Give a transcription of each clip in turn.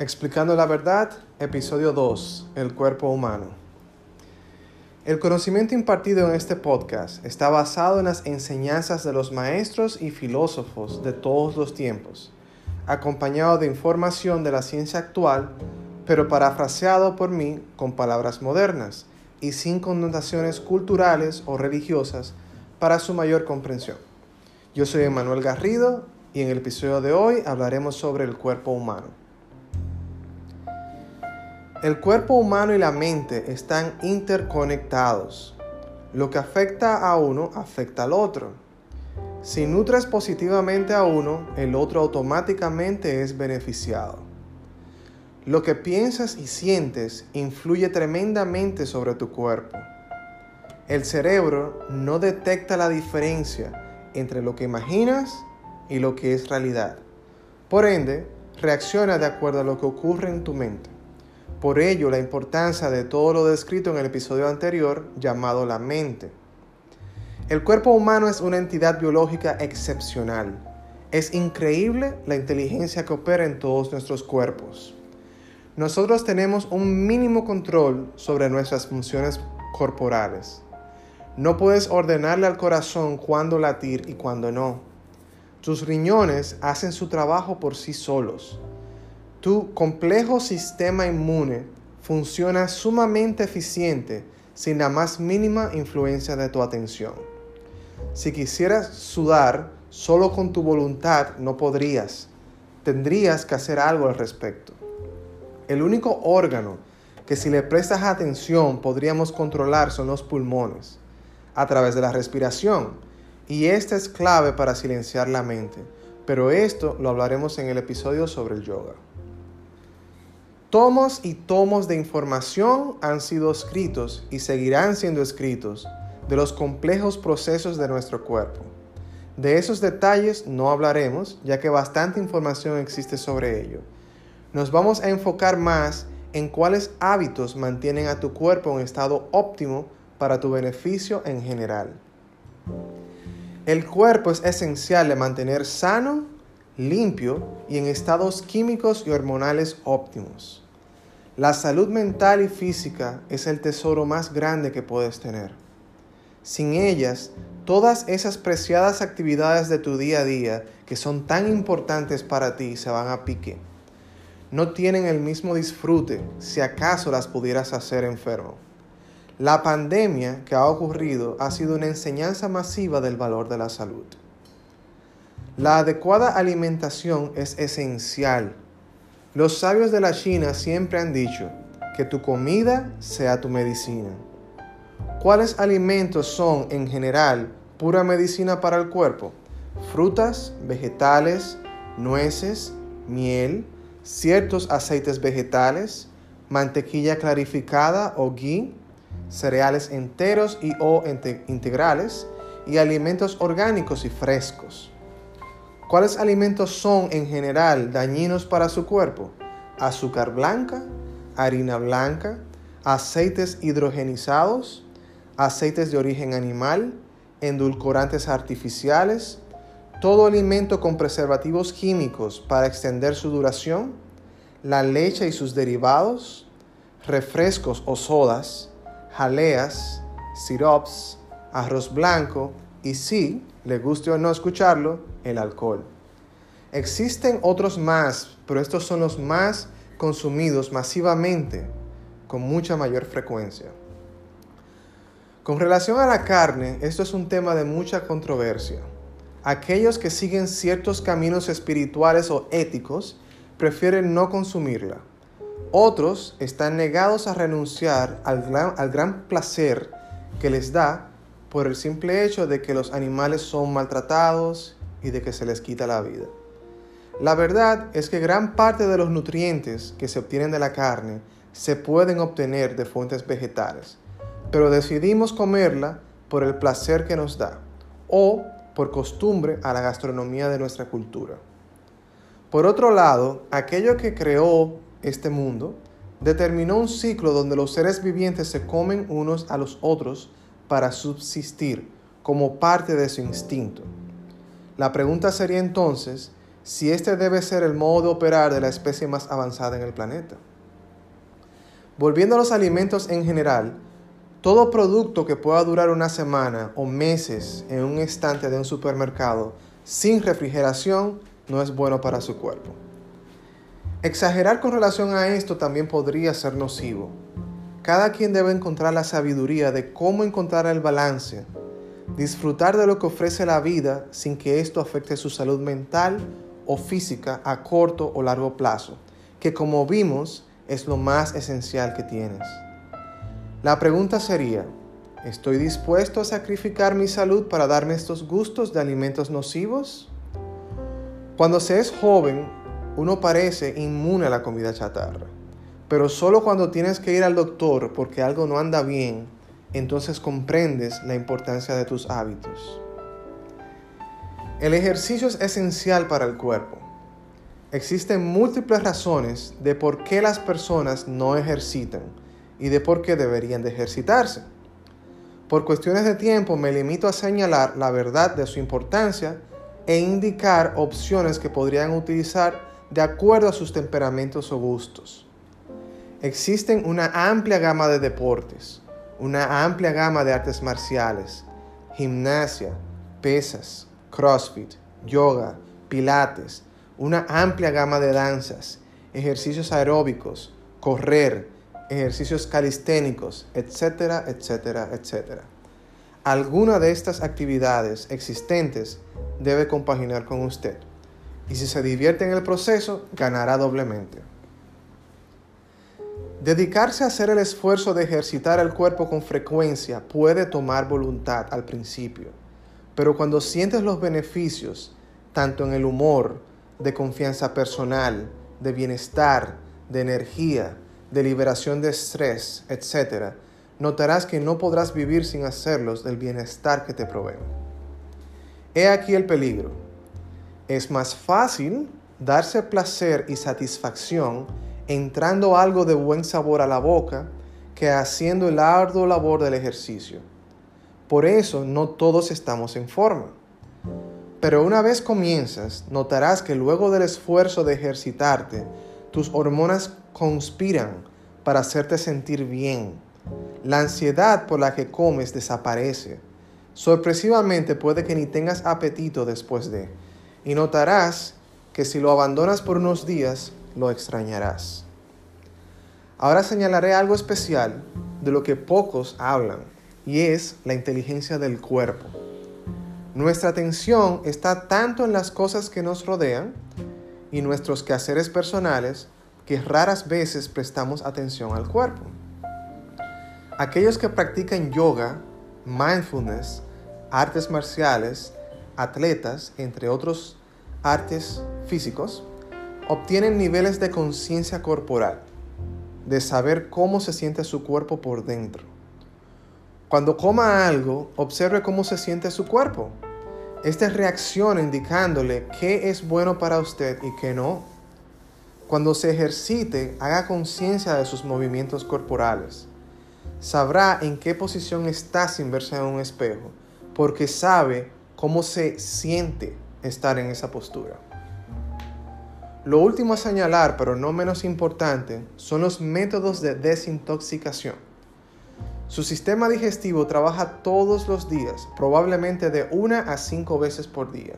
Explicando la verdad, episodio 2, el cuerpo humano. El conocimiento impartido en este podcast está basado en las enseñanzas de los maestros y filósofos de todos los tiempos, acompañado de información de la ciencia actual, pero parafraseado por mí con palabras modernas y sin connotaciones culturales o religiosas para su mayor comprensión. Yo soy Emanuel Garrido y en el episodio de hoy hablaremos sobre el cuerpo humano. El cuerpo humano y la mente están interconectados. Lo que afecta a uno afecta al otro. Si nutres positivamente a uno, el otro automáticamente es beneficiado. Lo que piensas y sientes influye tremendamente sobre tu cuerpo. El cerebro no detecta la diferencia entre lo que imaginas y lo que es realidad. Por ende, reacciona de acuerdo a lo que ocurre en tu mente. Por ello, la importancia de todo lo descrito en el episodio anterior llamado la mente. El cuerpo humano es una entidad biológica excepcional. Es increíble la inteligencia que opera en todos nuestros cuerpos. Nosotros tenemos un mínimo control sobre nuestras funciones corporales. No puedes ordenarle al corazón cuándo latir y cuándo no. Tus riñones hacen su trabajo por sí solos. Tu complejo sistema inmune funciona sumamente eficiente sin la más mínima influencia de tu atención. Si quisieras sudar solo con tu voluntad, no podrías. Tendrías que hacer algo al respecto. El único órgano que si le prestas atención podríamos controlar son los pulmones, a través de la respiración. Y esta es clave para silenciar la mente. Pero esto lo hablaremos en el episodio sobre el yoga. Tomos y tomos de información han sido escritos y seguirán siendo escritos de los complejos procesos de nuestro cuerpo. De esos detalles no hablaremos, ya que bastante información existe sobre ello. Nos vamos a enfocar más en cuáles hábitos mantienen a tu cuerpo en estado óptimo para tu beneficio en general. El cuerpo es esencial de mantener sano limpio y en estados químicos y hormonales óptimos. La salud mental y física es el tesoro más grande que puedes tener. Sin ellas, todas esas preciadas actividades de tu día a día que son tan importantes para ti se van a pique. No tienen el mismo disfrute si acaso las pudieras hacer enfermo. La pandemia que ha ocurrido ha sido una enseñanza masiva del valor de la salud. La adecuada alimentación es esencial. Los sabios de la China siempre han dicho que tu comida sea tu medicina. ¿Cuáles alimentos son en general pura medicina para el cuerpo? Frutas, vegetales, nueces, miel, ciertos aceites vegetales, mantequilla clarificada o ghee, cereales enteros y o integrales y alimentos orgánicos y frescos. ¿Cuáles alimentos son en general dañinos para su cuerpo? Azúcar blanca, harina blanca, aceites hidrogenizados, aceites de origen animal, endulcorantes artificiales, todo alimento con preservativos químicos para extender su duración, la leche y sus derivados, refrescos o sodas, jaleas, sirops, arroz blanco y sí, le guste o no escucharlo, el alcohol. Existen otros más, pero estos son los más consumidos masivamente con mucha mayor frecuencia. Con relación a la carne, esto es un tema de mucha controversia. Aquellos que siguen ciertos caminos espirituales o éticos prefieren no consumirla. Otros están negados a renunciar al gran, al gran placer que les da por el simple hecho de que los animales son maltratados y de que se les quita la vida. La verdad es que gran parte de los nutrientes que se obtienen de la carne se pueden obtener de fuentes vegetales, pero decidimos comerla por el placer que nos da o por costumbre a la gastronomía de nuestra cultura. Por otro lado, aquello que creó este mundo determinó un ciclo donde los seres vivientes se comen unos a los otros para subsistir como parte de su instinto. La pregunta sería entonces, si este debe ser el modo de operar de la especie más avanzada en el planeta. Volviendo a los alimentos en general, todo producto que pueda durar una semana o meses en un estante de un supermercado sin refrigeración no es bueno para su cuerpo. Exagerar con relación a esto también podría ser nocivo. Cada quien debe encontrar la sabiduría de cómo encontrar el balance, disfrutar de lo que ofrece la vida sin que esto afecte su salud mental o física a corto o largo plazo, que como vimos es lo más esencial que tienes. La pregunta sería, ¿estoy dispuesto a sacrificar mi salud para darme estos gustos de alimentos nocivos? Cuando se es joven, uno parece inmune a la comida chatarra, pero solo cuando tienes que ir al doctor porque algo no anda bien, entonces comprendes la importancia de tus hábitos. El ejercicio es esencial para el cuerpo. Existen múltiples razones de por qué las personas no ejercitan y de por qué deberían de ejercitarse. Por cuestiones de tiempo me limito a señalar la verdad de su importancia e indicar opciones que podrían utilizar de acuerdo a sus temperamentos o gustos. Existen una amplia gama de deportes, una amplia gama de artes marciales, gimnasia, pesas, crossfit, yoga, pilates, una amplia gama de danzas, ejercicios aeróbicos, correr, ejercicios calisténicos, etcétera, etcétera, etcétera. Alguna de estas actividades existentes debe compaginar con usted. Y si se divierte en el proceso, ganará doblemente. Dedicarse a hacer el esfuerzo de ejercitar el cuerpo con frecuencia puede tomar voluntad al principio pero cuando sientes los beneficios, tanto en el humor, de confianza personal, de bienestar, de energía, de liberación de estrés, etc., notarás que no podrás vivir sin hacerlos del bienestar que te proveen. He aquí el peligro. Es más fácil darse placer y satisfacción entrando algo de buen sabor a la boca que haciendo el arduo labor del ejercicio. Por eso no todos estamos en forma. Pero una vez comienzas, notarás que luego del esfuerzo de ejercitarte, tus hormonas conspiran para hacerte sentir bien. La ansiedad por la que comes desaparece. Sorpresivamente puede que ni tengas apetito después de. Y notarás que si lo abandonas por unos días, lo extrañarás. Ahora señalaré algo especial de lo que pocos hablan y es la inteligencia del cuerpo. Nuestra atención está tanto en las cosas que nos rodean y nuestros quehaceres personales que raras veces prestamos atención al cuerpo. Aquellos que practican yoga, mindfulness, artes marciales, atletas, entre otros artes físicos, obtienen niveles de conciencia corporal, de saber cómo se siente su cuerpo por dentro cuando coma algo, observe cómo se siente su cuerpo. Esta reacción indicándole qué es bueno para usted y qué no. Cuando se ejercite, haga conciencia de sus movimientos corporales. Sabrá en qué posición está sin verse en un espejo, porque sabe cómo se siente estar en esa postura. Lo último a señalar, pero no menos importante, son los métodos de desintoxicación. Su sistema digestivo trabaja todos los días, probablemente de una a cinco veces por día.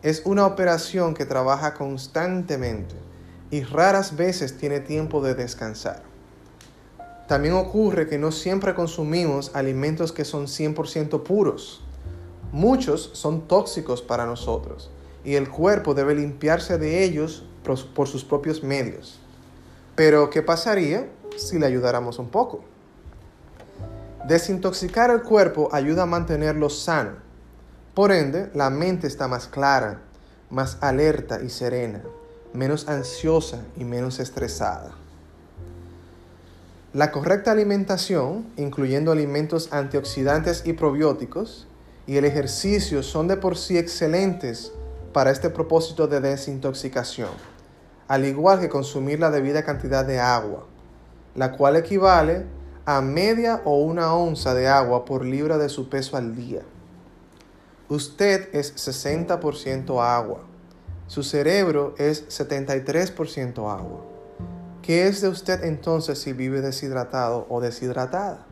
Es una operación que trabaja constantemente y raras veces tiene tiempo de descansar. También ocurre que no siempre consumimos alimentos que son 100% puros. Muchos son tóxicos para nosotros y el cuerpo debe limpiarse de ellos por sus propios medios. Pero, ¿qué pasaría si le ayudáramos un poco? Desintoxicar el cuerpo ayuda a mantenerlo sano. Por ende, la mente está más clara, más alerta y serena, menos ansiosa y menos estresada. La correcta alimentación, incluyendo alimentos antioxidantes y probióticos, y el ejercicio son de por sí excelentes para este propósito de desintoxicación, al igual que consumir la debida cantidad de agua, la cual equivale a media o una onza de agua por libra de su peso al día. Usted es 60% agua, Su cerebro es 73% agua. ¿Qué es de usted entonces si vive deshidratado o deshidratada?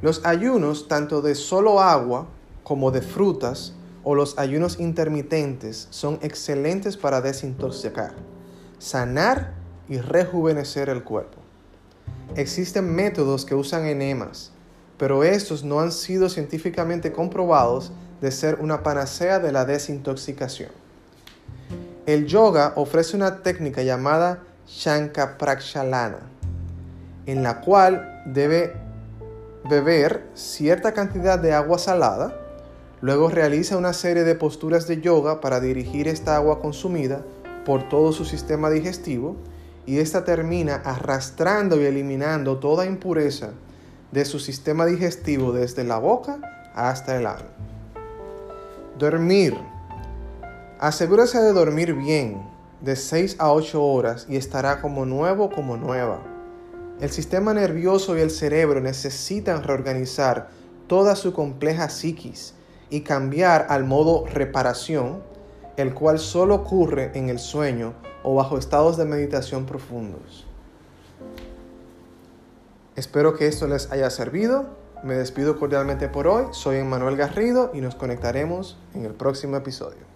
Los ayunos, tanto de solo agua como de frutas, o los ayunos intermitentes, son excelentes para desintoxicar, sanar y rejuvenecer el cuerpo. Existen métodos que usan enemas, pero estos no han sido científicamente comprobados de ser una panacea de la desintoxicación. El yoga ofrece una técnica llamada Shankaprakshalana, en la cual debe beber cierta cantidad de agua salada, luego realiza una serie de posturas de yoga para dirigir esta agua consumida por todo su sistema digestivo y esta termina arrastrando y eliminando toda impureza de su sistema digestivo desde la boca hasta el ano. Dormir. Asegúrese de dormir bien, de 6 a 8 horas y estará como nuevo como nueva. El sistema nervioso y el cerebro necesitan reorganizar toda su compleja psiquis y cambiar al modo reparación, el cual solo ocurre en el sueño o bajo estados de meditación profundos. Espero que esto les haya servido. Me despido cordialmente por hoy. Soy Emmanuel Garrido y nos conectaremos en el próximo episodio.